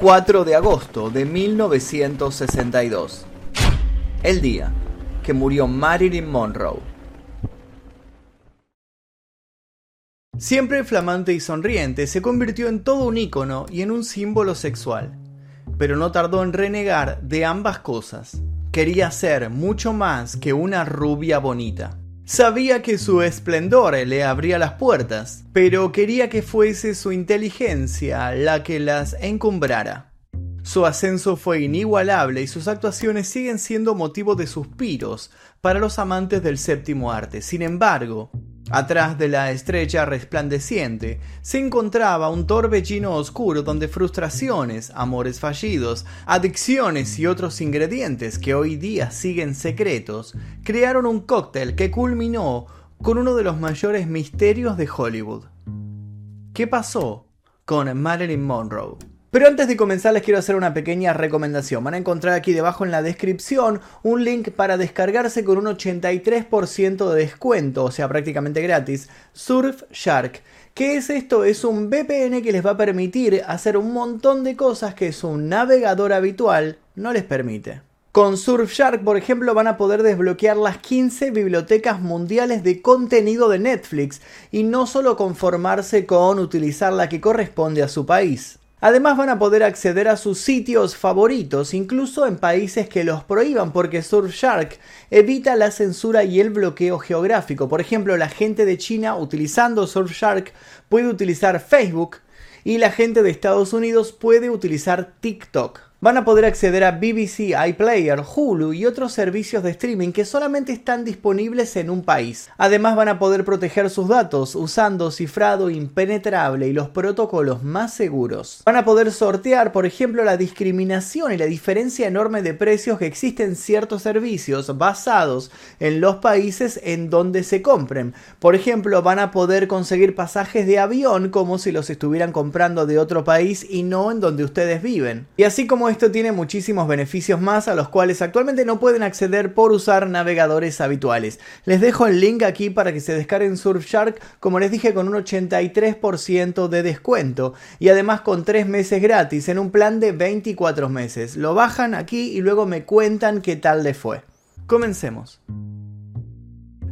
4 de agosto de 1962. El día que murió Marilyn Monroe. Siempre flamante y sonriente, se convirtió en todo un ícono y en un símbolo sexual. Pero no tardó en renegar de ambas cosas. Quería ser mucho más que una rubia bonita. Sabía que su esplendor le abría las puertas, pero quería que fuese su inteligencia la que las encumbrara. Su ascenso fue inigualable y sus actuaciones siguen siendo motivo de suspiros para los amantes del séptimo arte. Sin embargo, Atrás de la estrella resplandeciente se encontraba un torbellino oscuro donde frustraciones, amores fallidos, adicciones y otros ingredientes que hoy día siguen secretos crearon un cóctel que culminó con uno de los mayores misterios de Hollywood. ¿Qué pasó con Marilyn Monroe? Pero antes de comenzar les quiero hacer una pequeña recomendación. Van a encontrar aquí debajo en la descripción un link para descargarse con un 83% de descuento, o sea prácticamente gratis, Surfshark. ¿Qué es esto? Es un VPN que les va a permitir hacer un montón de cosas que su navegador habitual no les permite. Con Surfshark, por ejemplo, van a poder desbloquear las 15 bibliotecas mundiales de contenido de Netflix y no solo conformarse con utilizar la que corresponde a su país. Además van a poder acceder a sus sitios favoritos, incluso en países que los prohíban, porque Surfshark evita la censura y el bloqueo geográfico. Por ejemplo, la gente de China utilizando Surfshark puede utilizar Facebook y la gente de Estados Unidos puede utilizar TikTok van a poder acceder a BBC, iPlayer, Hulu y otros servicios de streaming que solamente están disponibles en un país. Además van a poder proteger sus datos usando cifrado impenetrable y los protocolos más seguros. Van a poder sortear, por ejemplo, la discriminación y la diferencia enorme de precios que existen en ciertos servicios basados en los países en donde se compren. Por ejemplo, van a poder conseguir pasajes de avión como si los estuvieran comprando de otro país y no en donde ustedes viven. Y así como esto tiene muchísimos beneficios más a los cuales actualmente no pueden acceder por usar navegadores habituales. Les dejo el link aquí para que se descarguen Surfshark, como les dije, con un 83% de descuento y además con 3 meses gratis en un plan de 24 meses. Lo bajan aquí y luego me cuentan qué tal les fue. Comencemos.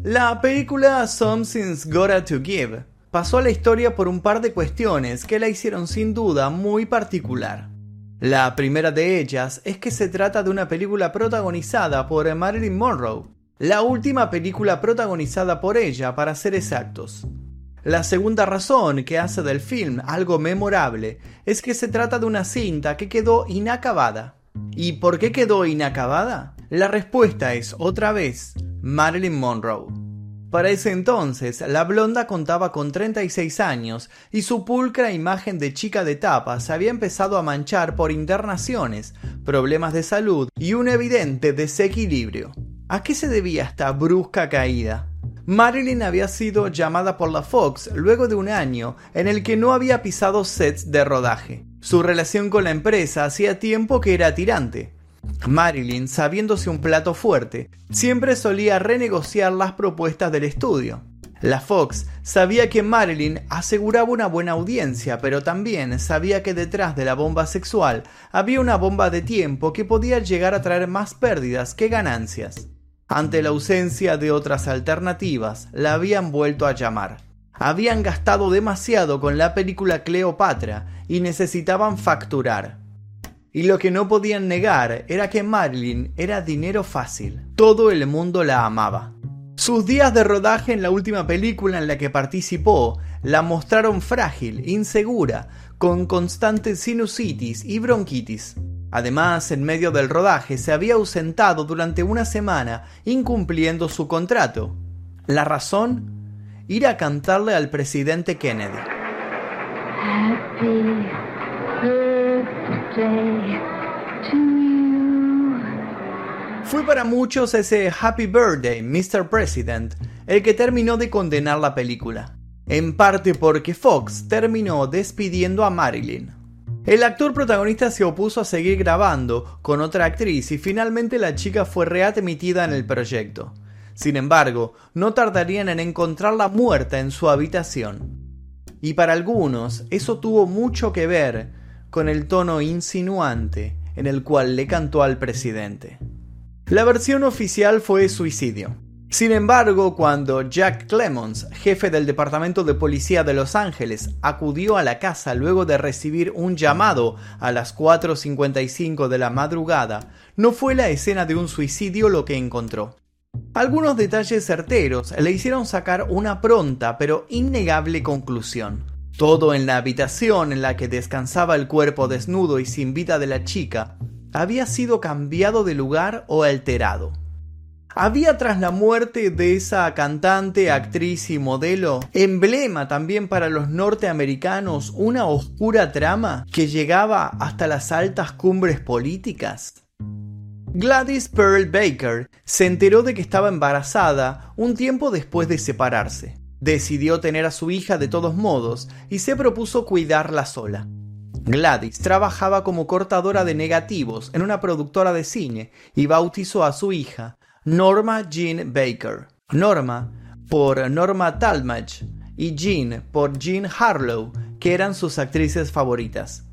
La película Something's Gotta to Give pasó a la historia por un par de cuestiones que la hicieron sin duda muy particular. La primera de ellas es que se trata de una película protagonizada por Marilyn Monroe, la última película protagonizada por ella para ser exactos. La segunda razón que hace del film algo memorable es que se trata de una cinta que quedó inacabada. ¿Y por qué quedó inacabada? La respuesta es otra vez Marilyn Monroe. Para ese entonces, la blonda contaba con 36 años y su pulcra imagen de chica de tapas había empezado a manchar por internaciones, problemas de salud y un evidente desequilibrio. ¿A qué se debía esta brusca caída? Marilyn había sido llamada por la Fox luego de un año en el que no había pisado sets de rodaje. Su relación con la empresa hacía tiempo que era tirante, Marilyn, sabiéndose un plato fuerte, siempre solía renegociar las propuestas del estudio. La Fox sabía que Marilyn aseguraba una buena audiencia, pero también sabía que detrás de la bomba sexual había una bomba de tiempo que podía llegar a traer más pérdidas que ganancias. Ante la ausencia de otras alternativas, la habían vuelto a llamar. Habían gastado demasiado con la película Cleopatra y necesitaban facturar. Y lo que no podían negar era que Marilyn era dinero fácil. Todo el mundo la amaba. Sus días de rodaje en la última película en la que participó la mostraron frágil, insegura, con constantes sinusitis y bronquitis. Además, en medio del rodaje se había ausentado durante una semana incumpliendo su contrato. La razón, ir a cantarle al presidente Kennedy. Fue para muchos ese Happy Birthday, Mr. President, el que terminó de condenar la película, en parte porque Fox terminó despidiendo a Marilyn. El actor protagonista se opuso a seguir grabando con otra actriz y finalmente la chica fue readmitida en el proyecto. Sin embargo, no tardarían en encontrarla muerta en su habitación. Y para algunos eso tuvo mucho que ver con el tono insinuante en el cual le cantó al presidente. La versión oficial fue suicidio. Sin embargo, cuando Jack Clemons, jefe del Departamento de Policía de Los Ángeles, acudió a la casa luego de recibir un llamado a las 4.55 de la madrugada, no fue la escena de un suicidio lo que encontró. Algunos detalles certeros le hicieron sacar una pronta pero innegable conclusión. Todo en la habitación en la que descansaba el cuerpo desnudo y sin vida de la chica había sido cambiado de lugar o alterado. Había tras la muerte de esa cantante, actriz y modelo, emblema también para los norteamericanos, una oscura trama que llegaba hasta las altas cumbres políticas. Gladys Pearl Baker se enteró de que estaba embarazada un tiempo después de separarse. Decidió tener a su hija de todos modos y se propuso cuidarla sola. Gladys trabajaba como cortadora de negativos en una productora de cine y bautizó a su hija Norma Jean Baker. Norma por Norma Talmadge y Jean por Jean Harlow, que eran sus actrices favoritas.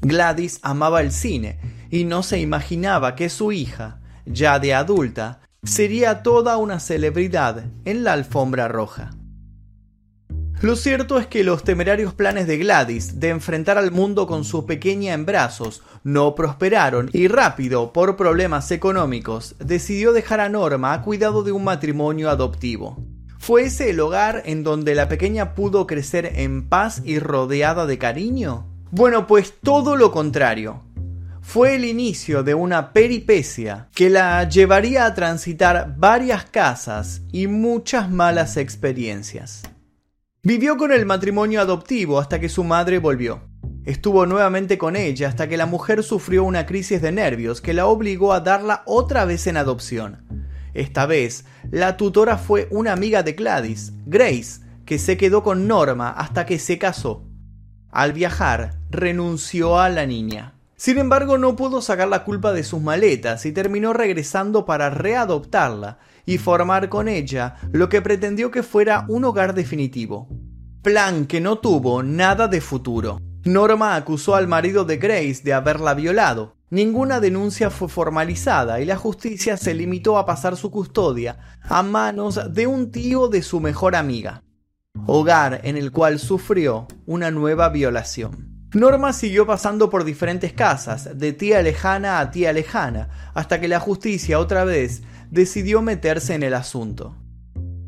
Gladys amaba el cine y no se imaginaba que su hija, ya de adulta, sería toda una celebridad en la alfombra roja. Lo cierto es que los temerarios planes de Gladys de enfrentar al mundo con su pequeña en brazos no prosperaron y rápido, por problemas económicos, decidió dejar a Norma a cuidado de un matrimonio adoptivo. ¿Fue ese el hogar en donde la pequeña pudo crecer en paz y rodeada de cariño? Bueno, pues todo lo contrario. Fue el inicio de una peripecia que la llevaría a transitar varias casas y muchas malas experiencias. Vivió con el matrimonio adoptivo hasta que su madre volvió. Estuvo nuevamente con ella hasta que la mujer sufrió una crisis de nervios que la obligó a darla otra vez en adopción. Esta vez, la tutora fue una amiga de Gladys, Grace, que se quedó con Norma hasta que se casó. Al viajar, renunció a la niña. Sin embargo, no pudo sacar la culpa de sus maletas y terminó regresando para readoptarla y formar con ella lo que pretendió que fuera un hogar definitivo. Plan que no tuvo nada de futuro. Norma acusó al marido de Grace de haberla violado. Ninguna denuncia fue formalizada y la justicia se limitó a pasar su custodia a manos de un tío de su mejor amiga. Hogar en el cual sufrió una nueva violación. Norma siguió pasando por diferentes casas, de tía lejana a tía lejana, hasta que la justicia otra vez decidió meterse en el asunto.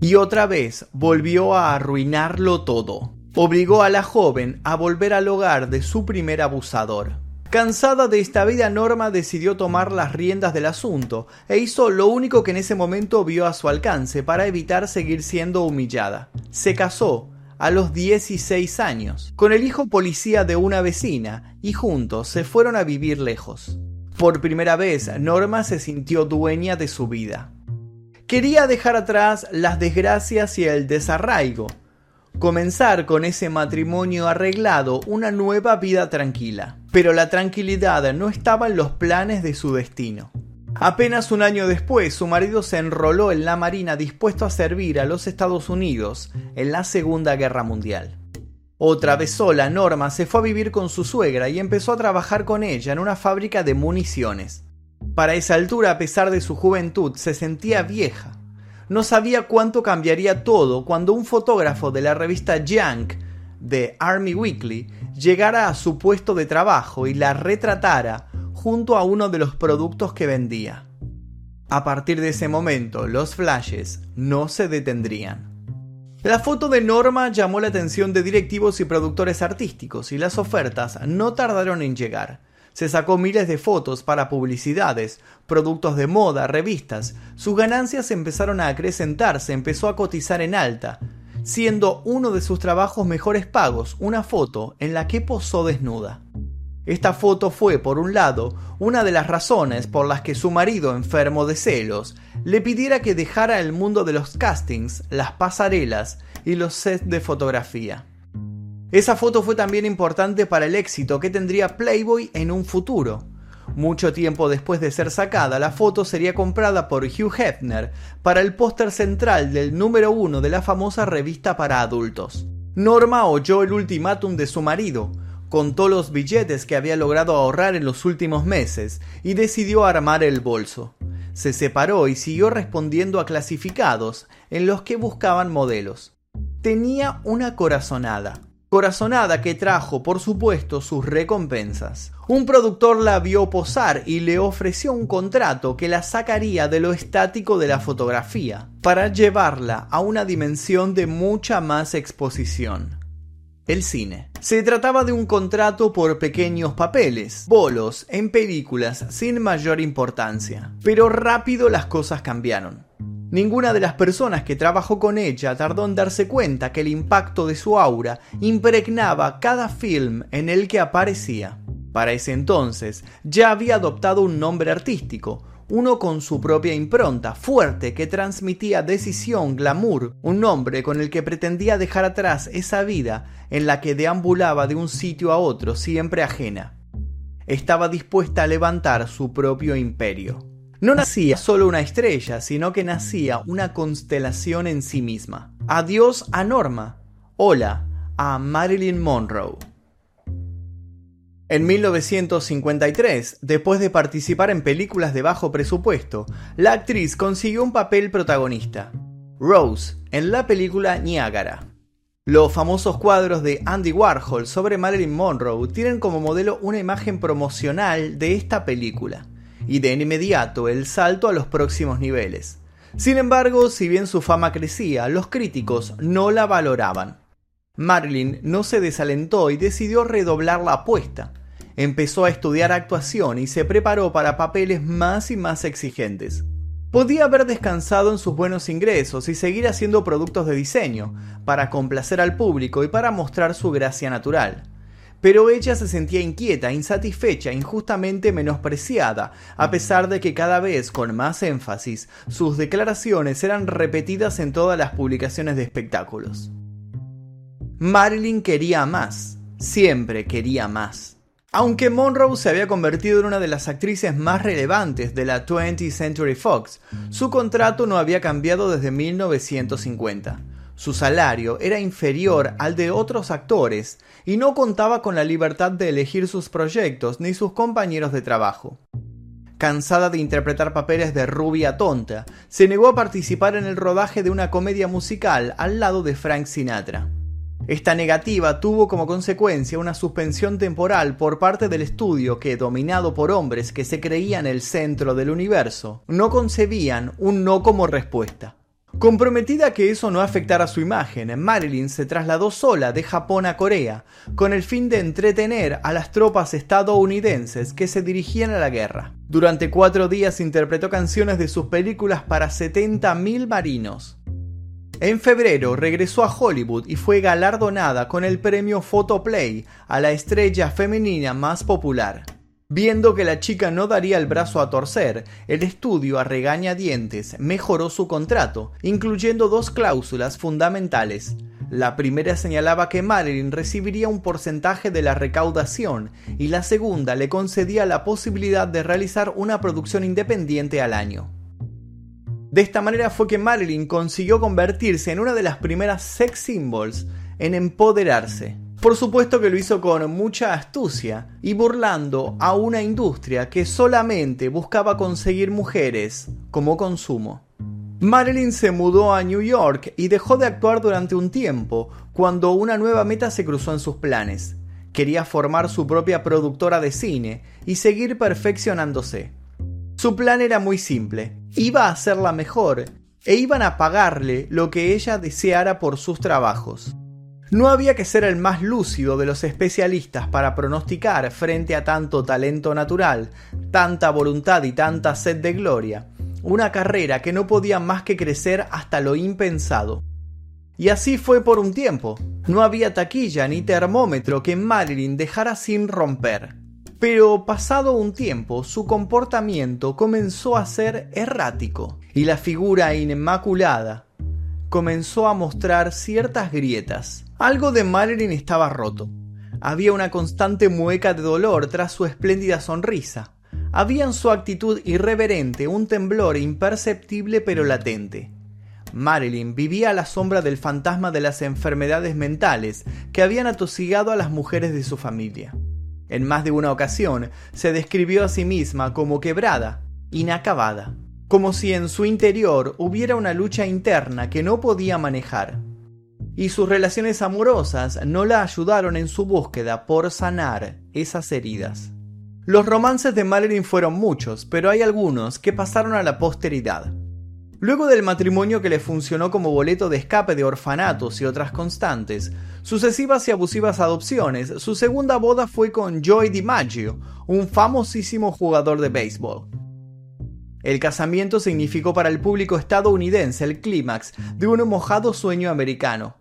Y otra vez volvió a arruinarlo todo. Obligó a la joven a volver al hogar de su primer abusador. Cansada de esta vida, Norma decidió tomar las riendas del asunto e hizo lo único que en ese momento vio a su alcance para evitar seguir siendo humillada. Se casó a los 16 años, con el hijo policía de una vecina, y juntos se fueron a vivir lejos. Por primera vez, Norma se sintió dueña de su vida. Quería dejar atrás las desgracias y el desarraigo, comenzar con ese matrimonio arreglado una nueva vida tranquila. Pero la tranquilidad no estaba en los planes de su destino. Apenas un año después, su marido se enroló en la Marina dispuesto a servir a los Estados Unidos en la Segunda Guerra Mundial. Otra vez sola, Norma se fue a vivir con su suegra y empezó a trabajar con ella en una fábrica de municiones. Para esa altura, a pesar de su juventud, se sentía vieja. No sabía cuánto cambiaría todo cuando un fotógrafo de la revista Junk de Army Weekly llegara a su puesto de trabajo y la retratara junto a uno de los productos que vendía. A partir de ese momento, los flashes no se detendrían. La foto de Norma llamó la atención de directivos y productores artísticos y las ofertas no tardaron en llegar. Se sacó miles de fotos para publicidades, productos de moda, revistas. Sus ganancias empezaron a acrecentarse, empezó a cotizar en alta, siendo uno de sus trabajos mejores pagos una foto en la que posó desnuda. Esta foto fue, por un lado, una de las razones por las que su marido, enfermo de celos, le pidiera que dejara el mundo de los castings, las pasarelas y los sets de fotografía. Esa foto fue también importante para el éxito que tendría Playboy en un futuro. Mucho tiempo después de ser sacada, la foto sería comprada por Hugh Hefner para el póster central del número uno de la famosa revista para adultos. Norma oyó el ultimátum de su marido, contó los billetes que había logrado ahorrar en los últimos meses y decidió armar el bolso. Se separó y siguió respondiendo a clasificados en los que buscaban modelos. Tenía una corazonada. Corazonada que trajo, por supuesto, sus recompensas. Un productor la vio posar y le ofreció un contrato que la sacaría de lo estático de la fotografía, para llevarla a una dimensión de mucha más exposición el cine. Se trataba de un contrato por pequeños papeles, bolos, en películas sin mayor importancia. Pero rápido las cosas cambiaron. Ninguna de las personas que trabajó con ella tardó en darse cuenta que el impacto de su aura impregnaba cada film en el que aparecía. Para ese entonces ya había adoptado un nombre artístico, uno con su propia impronta, fuerte, que transmitía decisión, glamour, un nombre con el que pretendía dejar atrás esa vida en la que deambulaba de un sitio a otro, siempre ajena. Estaba dispuesta a levantar su propio imperio. No nacía solo una estrella, sino que nacía una constelación en sí misma. Adiós a Norma. Hola a Marilyn Monroe. En 1953, después de participar en películas de bajo presupuesto, la actriz consiguió un papel protagonista, Rose, en la película Niagara. Los famosos cuadros de Andy Warhol sobre Marilyn Monroe tienen como modelo una imagen promocional de esta película, y de inmediato el salto a los próximos niveles. Sin embargo, si bien su fama crecía, los críticos no la valoraban. Marilyn no se desalentó y decidió redoblar la apuesta. Empezó a estudiar actuación y se preparó para papeles más y más exigentes. Podía haber descansado en sus buenos ingresos y seguir haciendo productos de diseño, para complacer al público y para mostrar su gracia natural. Pero ella se sentía inquieta, insatisfecha, injustamente menospreciada, a pesar de que cada vez con más énfasis sus declaraciones eran repetidas en todas las publicaciones de espectáculos. Marilyn quería más, siempre quería más. Aunque Monroe se había convertido en una de las actrices más relevantes de la 20th Century Fox, su contrato no había cambiado desde 1950. Su salario era inferior al de otros actores y no contaba con la libertad de elegir sus proyectos ni sus compañeros de trabajo. Cansada de interpretar papeles de rubia tonta, se negó a participar en el rodaje de una comedia musical al lado de Frank Sinatra. Esta negativa tuvo como consecuencia una suspensión temporal por parte del estudio que, dominado por hombres que se creían el centro del universo, no concebían un no como respuesta. Comprometida que eso no afectara su imagen, Marilyn se trasladó sola de Japón a Corea, con el fin de entretener a las tropas estadounidenses que se dirigían a la guerra. Durante cuatro días interpretó canciones de sus películas para 70.000 marinos. En febrero regresó a Hollywood y fue galardonada con el premio Photoplay a la estrella femenina más popular. Viendo que la chica no daría el brazo a torcer, el estudio a regañadientes mejoró su contrato, incluyendo dos cláusulas fundamentales. La primera señalaba que Marilyn recibiría un porcentaje de la recaudación y la segunda le concedía la posibilidad de realizar una producción independiente al año. De esta manera fue que Marilyn consiguió convertirse en una de las primeras sex symbols en empoderarse. Por supuesto que lo hizo con mucha astucia y burlando a una industria que solamente buscaba conseguir mujeres como consumo. Marilyn se mudó a New York y dejó de actuar durante un tiempo cuando una nueva meta se cruzó en sus planes. Quería formar su propia productora de cine y seguir perfeccionándose. Su plan era muy simple, iba a ser la mejor e iban a pagarle lo que ella deseara por sus trabajos. No había que ser el más lúcido de los especialistas para pronosticar frente a tanto talento natural, tanta voluntad y tanta sed de gloria, una carrera que no podía más que crecer hasta lo impensado. Y así fue por un tiempo. No había taquilla ni termómetro que Marilyn dejara sin romper. Pero pasado un tiempo su comportamiento comenzó a ser errático y la figura inmaculada comenzó a mostrar ciertas grietas. Algo de Marilyn estaba roto. Había una constante mueca de dolor tras su espléndida sonrisa. Había en su actitud irreverente un temblor imperceptible pero latente. Marilyn vivía a la sombra del fantasma de las enfermedades mentales que habían atosigado a las mujeres de su familia. En más de una ocasión se describió a sí misma como quebrada, inacabada, como si en su interior hubiera una lucha interna que no podía manejar. Y sus relaciones amorosas no la ayudaron en su búsqueda por sanar esas heridas. Los romances de Marilyn fueron muchos, pero hay algunos que pasaron a la posteridad. Luego del matrimonio que le funcionó como boleto de escape de orfanatos y otras constantes, sucesivas y abusivas adopciones, su segunda boda fue con Joey DiMaggio, un famosísimo jugador de béisbol. El casamiento significó para el público estadounidense el clímax de un mojado sueño americano.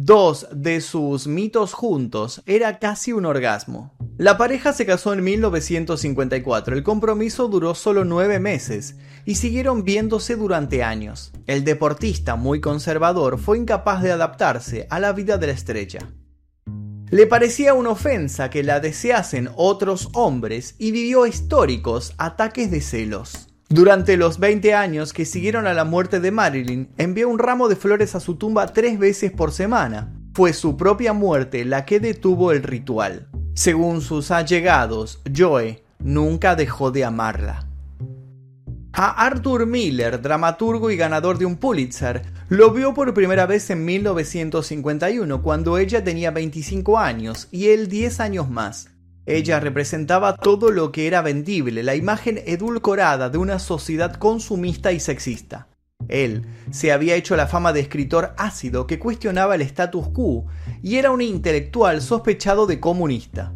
Dos de sus mitos juntos era casi un orgasmo. La pareja se casó en 1954, el compromiso duró solo nueve meses y siguieron viéndose durante años. El deportista, muy conservador, fue incapaz de adaptarse a la vida de la estrella. Le parecía una ofensa que la deseasen otros hombres y vivió históricos ataques de celos. Durante los 20 años que siguieron a la muerte de Marilyn, envió un ramo de flores a su tumba tres veces por semana. Fue su propia muerte la que detuvo el ritual. Según sus allegados, Joe nunca dejó de amarla. A Arthur Miller, dramaturgo y ganador de un Pulitzer, lo vio por primera vez en 1951, cuando ella tenía 25 años y él 10 años más. Ella representaba todo lo que era vendible, la imagen edulcorada de una sociedad consumista y sexista. Él se había hecho la fama de escritor ácido que cuestionaba el status quo y era un intelectual sospechado de comunista.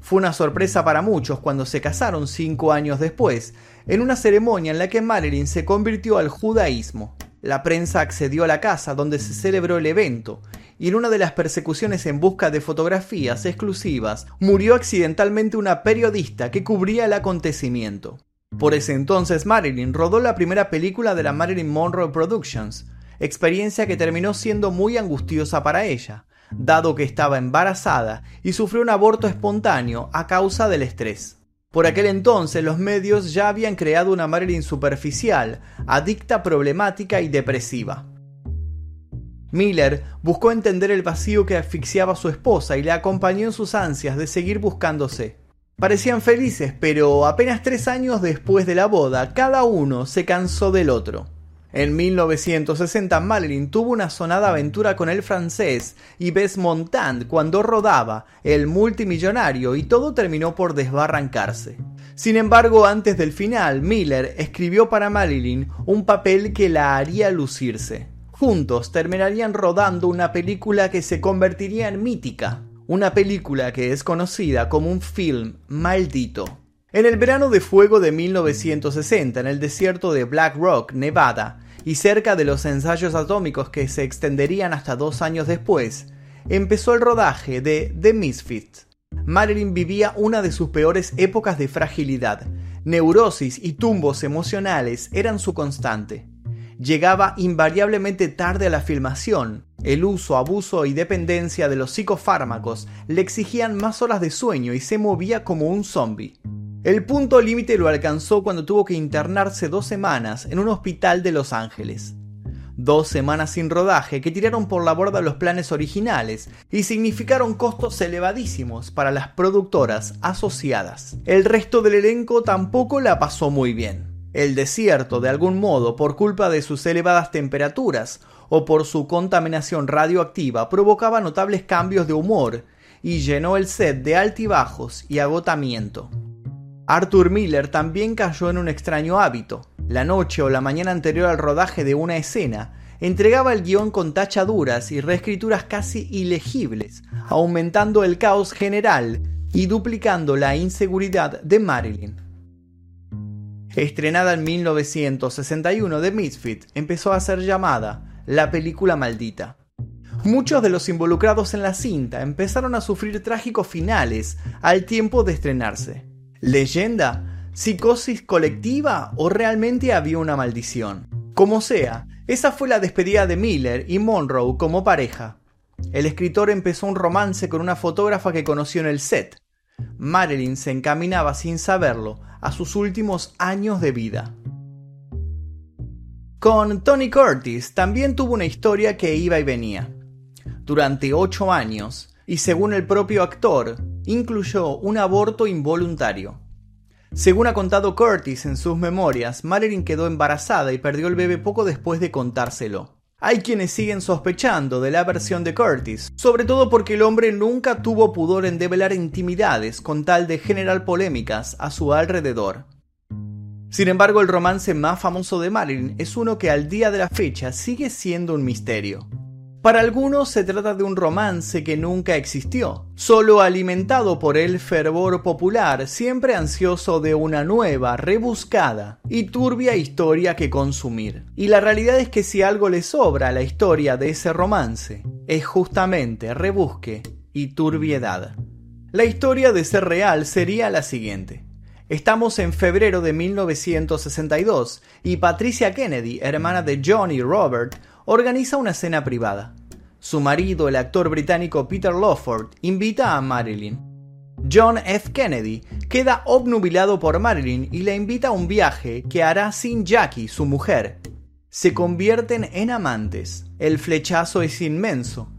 Fue una sorpresa para muchos cuando se casaron cinco años después, en una ceremonia en la que Marilyn se convirtió al judaísmo. La prensa accedió a la casa donde se celebró el evento, y en una de las persecuciones en busca de fotografías exclusivas murió accidentalmente una periodista que cubría el acontecimiento. Por ese entonces Marilyn rodó la primera película de la Marilyn Monroe Productions, experiencia que terminó siendo muy angustiosa para ella, dado que estaba embarazada y sufrió un aborto espontáneo a causa del estrés. Por aquel entonces los medios ya habían creado una Marilyn superficial, adicta, problemática y depresiva. Miller buscó entender el vacío que asfixiaba a su esposa y le acompañó en sus ansias de seguir buscándose. Parecían felices, pero apenas tres años después de la boda, cada uno se cansó del otro. En 1960, Marilyn tuvo una sonada aventura con el francés Yves Montand cuando rodaba El multimillonario y todo terminó por desbarrancarse. Sin embargo, antes del final, Miller escribió para Marilyn un papel que la haría lucirse. Juntos terminarían rodando una película que se convertiría en mítica, una película que es conocida como un film maldito. En el verano de fuego de 1960, en el desierto de Black Rock, Nevada, y cerca de los ensayos atómicos que se extenderían hasta dos años después, empezó el rodaje de The Misfit. Marilyn vivía una de sus peores épocas de fragilidad. Neurosis y tumbos emocionales eran su constante llegaba invariablemente tarde a la filmación. El uso, abuso y dependencia de los psicofármacos le exigían más horas de sueño y se movía como un zombie. El punto límite lo alcanzó cuando tuvo que internarse dos semanas en un hospital de Los Ángeles. Dos semanas sin rodaje que tiraron por la borda los planes originales y significaron costos elevadísimos para las productoras asociadas. El resto del elenco tampoco la pasó muy bien. El desierto, de algún modo, por culpa de sus elevadas temperaturas o por su contaminación radioactiva, provocaba notables cambios de humor y llenó el set de altibajos y agotamiento. Arthur Miller también cayó en un extraño hábito. La noche o la mañana anterior al rodaje de una escena, entregaba el guion con tachaduras y reescrituras casi ilegibles, aumentando el caos general y duplicando la inseguridad de Marilyn. Estrenada en 1961 de Misfit, empezó a ser llamada la película maldita. Muchos de los involucrados en la cinta empezaron a sufrir trágicos finales al tiempo de estrenarse. ¿Leyenda? ¿Psicosis colectiva o realmente había una maldición? Como sea, esa fue la despedida de Miller y Monroe como pareja. El escritor empezó un romance con una fotógrafa que conoció en el set. Marilyn se encaminaba sin saberlo a sus últimos años de vida. Con Tony Curtis también tuvo una historia que iba y venía. Durante ocho años, y según el propio actor, incluyó un aborto involuntario. Según ha contado Curtis en sus memorias, Marilyn quedó embarazada y perdió el bebé poco después de contárselo. Hay quienes siguen sospechando de la versión de Curtis, sobre todo porque el hombre nunca tuvo pudor en develar intimidades con tal de generar polémicas a su alrededor. Sin embargo, el romance más famoso de Marilyn es uno que al día de la fecha sigue siendo un misterio. Para algunos se trata de un romance que nunca existió, solo alimentado por el fervor popular, siempre ansioso de una nueva, rebuscada y turbia historia que consumir. Y la realidad es que si algo le sobra a la historia de ese romance, es justamente rebusque y turbiedad. La historia de ser real sería la siguiente. Estamos en febrero de 1962 y Patricia Kennedy, hermana de John y Robert, organiza una cena privada. Su marido, el actor británico Peter Lawford, invita a Marilyn. John F. Kennedy queda obnubilado por Marilyn y la invita a un viaje que hará sin Jackie, su mujer. Se convierten en amantes. El flechazo es inmenso.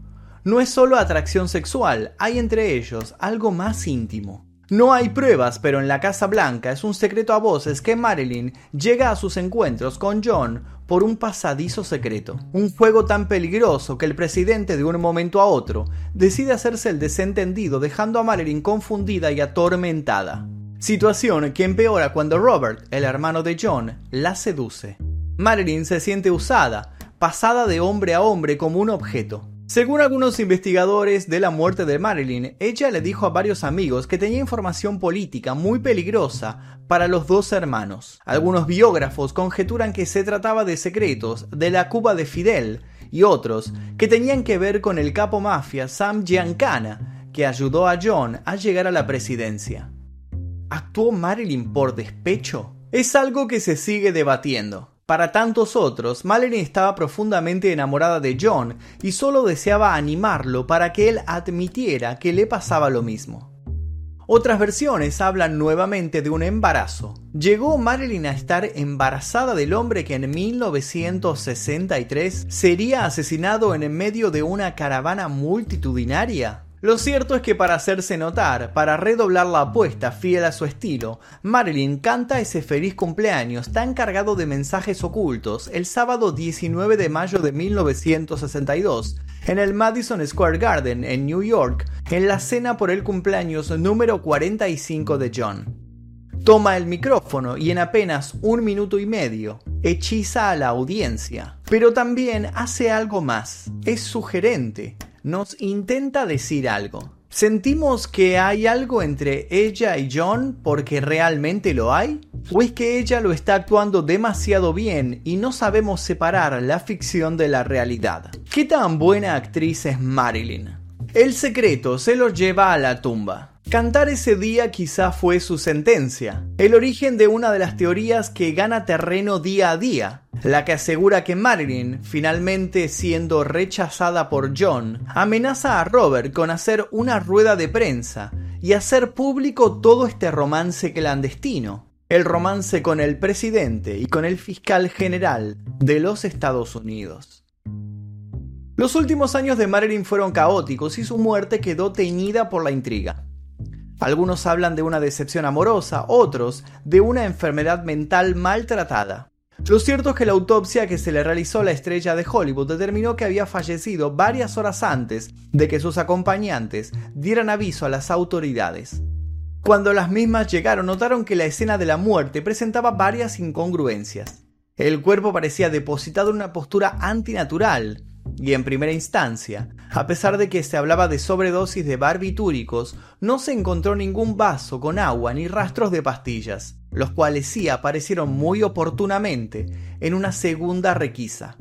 No es solo atracción sexual, hay entre ellos algo más íntimo. No hay pruebas, pero en la Casa Blanca es un secreto a voces que Marilyn llega a sus encuentros con John por un pasadizo secreto. Un juego tan peligroso que el presidente de un momento a otro decide hacerse el desentendido dejando a Marilyn confundida y atormentada. Situación que empeora cuando Robert, el hermano de John, la seduce. Marilyn se siente usada, pasada de hombre a hombre como un objeto. Según algunos investigadores de la muerte de Marilyn, ella le dijo a varios amigos que tenía información política muy peligrosa para los dos hermanos. Algunos biógrafos conjeturan que se trataba de secretos de la Cuba de Fidel y otros que tenían que ver con el capo mafia Sam Giancana, que ayudó a John a llegar a la presidencia. ¿Actuó Marilyn por despecho? Es algo que se sigue debatiendo. Para tantos otros, Marilyn estaba profundamente enamorada de John y solo deseaba animarlo para que él admitiera que le pasaba lo mismo. Otras versiones hablan nuevamente de un embarazo. ¿Llegó Marilyn a estar embarazada del hombre que en 1963 sería asesinado en medio de una caravana multitudinaria? Lo cierto es que para hacerse notar, para redoblar la apuesta fiel a su estilo, Marilyn canta ese feliz cumpleaños tan cargado de mensajes ocultos el sábado 19 de mayo de 1962 en el Madison Square Garden en New York en la cena por el cumpleaños número 45 de John. Toma el micrófono y en apenas un minuto y medio hechiza a la audiencia, pero también hace algo más, es sugerente, nos intenta decir algo. ¿Sentimos que hay algo entre ella y John porque realmente lo hay? ¿O es que ella lo está actuando demasiado bien y no sabemos separar la ficción de la realidad? ¿Qué tan buena actriz es Marilyn? El secreto se lo lleva a la tumba. Cantar ese día quizá fue su sentencia, el origen de una de las teorías que gana terreno día a día, la que asegura que Marilyn, finalmente siendo rechazada por John, amenaza a Robert con hacer una rueda de prensa y hacer público todo este romance clandestino, el romance con el presidente y con el fiscal general de los Estados Unidos. Los últimos años de Marilyn fueron caóticos y su muerte quedó teñida por la intriga. Algunos hablan de una decepción amorosa, otros de una enfermedad mental maltratada. Lo cierto es que la autopsia que se le realizó a la estrella de Hollywood determinó que había fallecido varias horas antes de que sus acompañantes dieran aviso a las autoridades. Cuando las mismas llegaron notaron que la escena de la muerte presentaba varias incongruencias. El cuerpo parecía depositado en una postura antinatural, y en primera instancia, a pesar de que se hablaba de sobredosis de barbitúricos, no se encontró ningún vaso con agua ni rastros de pastillas, los cuales sí aparecieron muy oportunamente en una segunda requisa.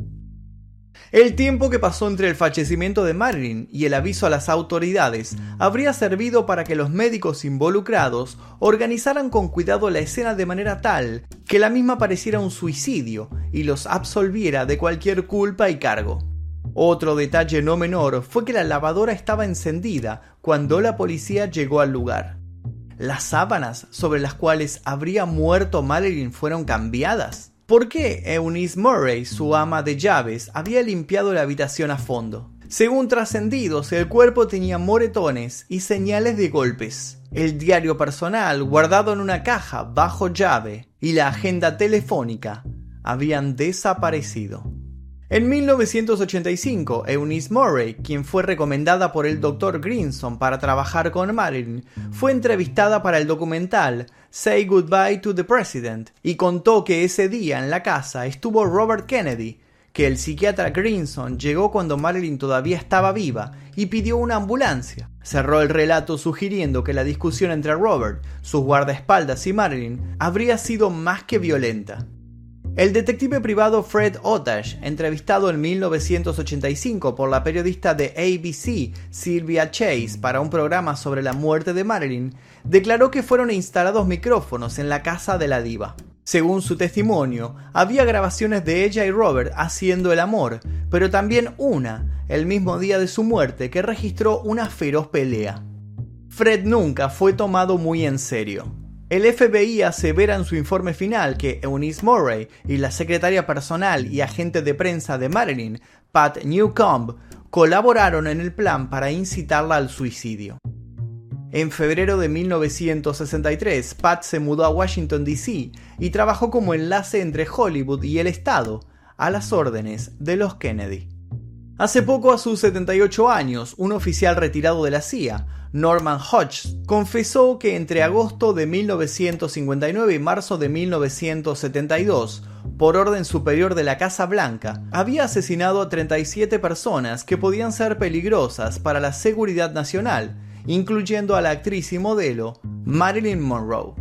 El tiempo que pasó entre el fallecimiento de Marilyn y el aviso a las autoridades habría servido para que los médicos involucrados organizaran con cuidado la escena de manera tal que la misma pareciera un suicidio y los absolviera de cualquier culpa y cargo. Otro detalle no menor fue que la lavadora estaba encendida cuando la policía llegó al lugar. Las sábanas sobre las cuales habría muerto Marilyn fueron cambiadas. ¿Por qué Eunice Murray, su ama de llaves, había limpiado la habitación a fondo? Según trascendidos, el cuerpo tenía moretones y señales de golpes. El diario personal, guardado en una caja bajo llave, y la agenda telefónica habían desaparecido. En 1985, Eunice Murray, quien fue recomendada por el Dr. Grinson para trabajar con Marilyn, fue entrevistada para el documental Say Goodbye to the President y contó que ese día en la casa estuvo Robert Kennedy, que el psiquiatra Grinson llegó cuando Marilyn todavía estaba viva y pidió una ambulancia. Cerró el relato sugiriendo que la discusión entre Robert, sus guardaespaldas y Marilyn habría sido más que violenta. El detective privado Fred Otash, entrevistado en 1985 por la periodista de ABC Sylvia Chase para un programa sobre la muerte de Marilyn, declaró que fueron instalados micrófonos en la casa de la diva. Según su testimonio, había grabaciones de ella y Robert haciendo el amor, pero también una, el mismo día de su muerte, que registró una feroz pelea. Fred nunca fue tomado muy en serio. El FBI asevera en su informe final que Eunice Murray y la secretaria personal y agente de prensa de Marilyn, Pat Newcomb, colaboraron en el plan para incitarla al suicidio. En febrero de 1963, Pat se mudó a Washington, D.C. y trabajó como enlace entre Hollywood y el Estado, a las órdenes de los Kennedy. Hace poco, a sus 78 años, un oficial retirado de la CIA, Norman Hodge, confesó que entre agosto de 1959 y marzo de 1972, por orden superior de la Casa Blanca, había asesinado a 37 personas que podían ser peligrosas para la seguridad nacional, incluyendo a la actriz y modelo Marilyn Monroe.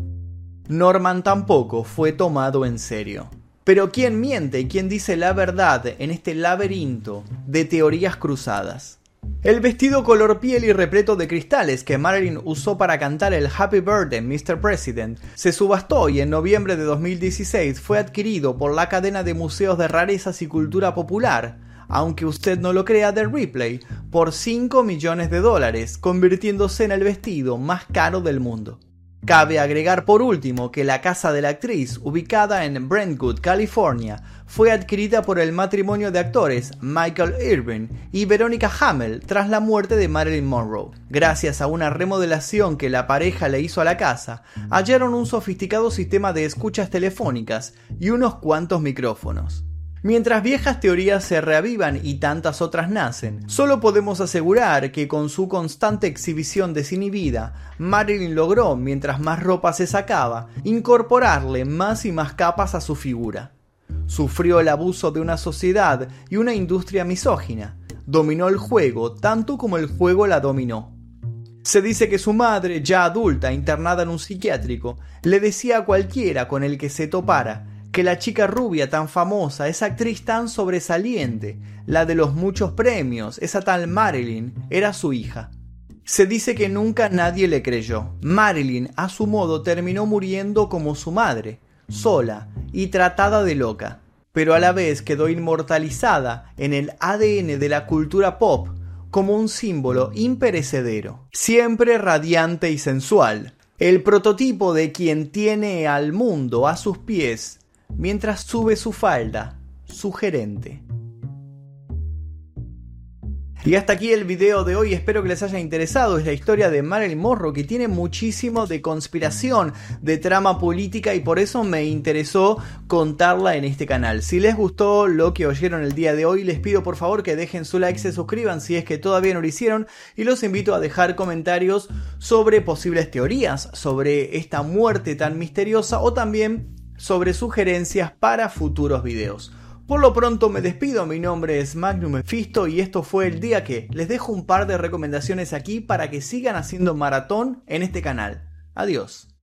Norman tampoco fue tomado en serio. Pero ¿quién miente y quién dice la verdad en este laberinto de teorías cruzadas? El vestido color piel y repleto de cristales que Marilyn usó para cantar el Happy Birthday Mr. President se subastó y en noviembre de 2016 fue adquirido por la cadena de museos de rarezas y cultura popular, aunque usted no lo crea de Ripley, por 5 millones de dólares, convirtiéndose en el vestido más caro del mundo. Cabe agregar por último que la casa de la actriz, ubicada en Brentwood, California, fue adquirida por el matrimonio de actores Michael Irving y Veronica Hamel tras la muerte de Marilyn Monroe. Gracias a una remodelación que la pareja le hizo a la casa, hallaron un sofisticado sistema de escuchas telefónicas y unos cuantos micrófonos. Mientras viejas teorías se reavivan y tantas otras nacen, solo podemos asegurar que con su constante exhibición desinhibida, Marilyn logró, mientras más ropa se sacaba, incorporarle más y más capas a su figura. Sufrió el abuso de una sociedad y una industria misógina. Dominó el juego tanto como el juego la dominó. Se dice que su madre, ya adulta, internada en un psiquiátrico, le decía a cualquiera con el que se topara que la chica rubia tan famosa, esa actriz tan sobresaliente, la de los muchos premios, esa tal Marilyn, era su hija. Se dice que nunca nadie le creyó. Marilyn, a su modo, terminó muriendo como su madre, sola y tratada de loca, pero a la vez quedó inmortalizada en el ADN de la cultura pop como un símbolo imperecedero, siempre radiante y sensual, el prototipo de quien tiene al mundo a sus pies mientras sube su falda, sugerente. Y hasta aquí el video de hoy, espero que les haya interesado. Es la historia de Marilyn Monroe que tiene muchísimo de conspiración, de trama política y por eso me interesó contarla en este canal. Si les gustó lo que oyeron el día de hoy, les pido por favor que dejen su like, se suscriban si es que todavía no lo hicieron y los invito a dejar comentarios sobre posibles teorías sobre esta muerte tan misteriosa o también sobre sugerencias para futuros videos. Por lo pronto me despido, mi nombre es Magnum Mephisto y esto fue el día que les dejo un par de recomendaciones aquí para que sigan haciendo maratón en este canal. Adiós.